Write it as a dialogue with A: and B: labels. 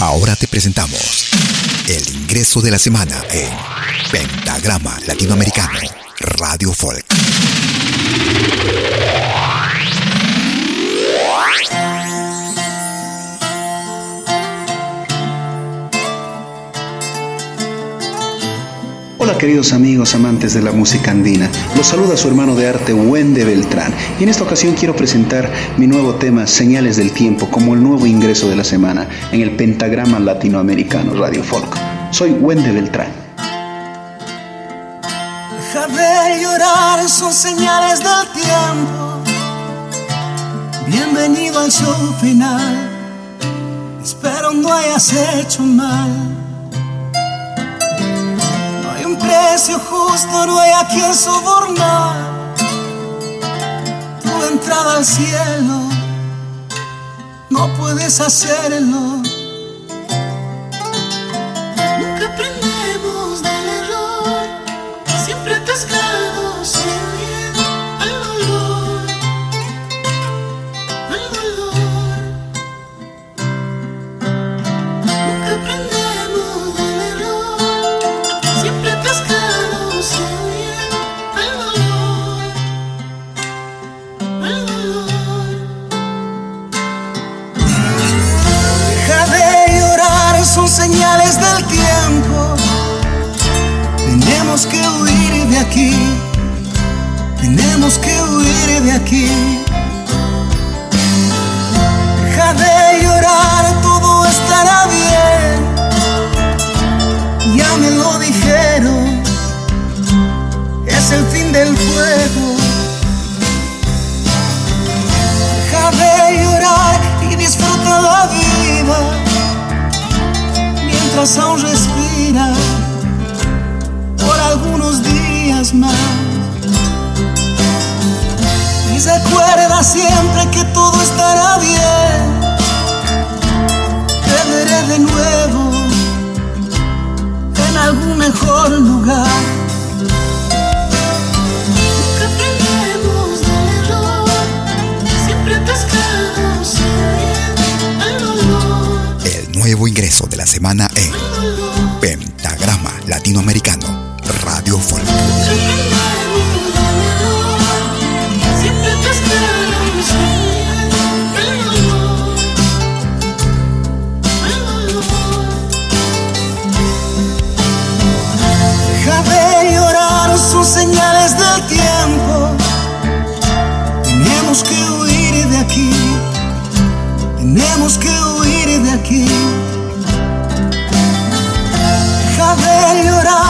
A: Ahora te presentamos el ingreso de la semana en Pentagrama Latinoamericano, Radio Folk.
B: Hola queridos amigos amantes de la música andina, los saluda su hermano de arte Wende Beltrán y en esta ocasión quiero presentar mi nuevo tema Señales del Tiempo como el nuevo ingreso de la semana en el pentagrama latinoamericano Radio Folk. Soy Wende Beltrán.
C: Deja de llorar, son señales del tiempo. Bienvenido al show final. Espero no hayas hecho mal justo, no hay a quien sobornar. Tu entrada al cielo, no puedes hacerlo. Señales del tiempo. Tenemos que huir de aquí, tenemos que huir de aquí. Deja de llorar, todo estará bien. Ya me lo dijeron, es el fin del juego. Aún respira por algunos días más. Y recuerda siempre que todo estará bien. Te veré de nuevo en algún mejor lugar.
A: Semana en Pentagrama Latinoamericano Radio Folk.
C: Deja de llorar, son señales del tiempo. Tenemos que huir de aquí. Tenemos que huir de aquí. Llorar,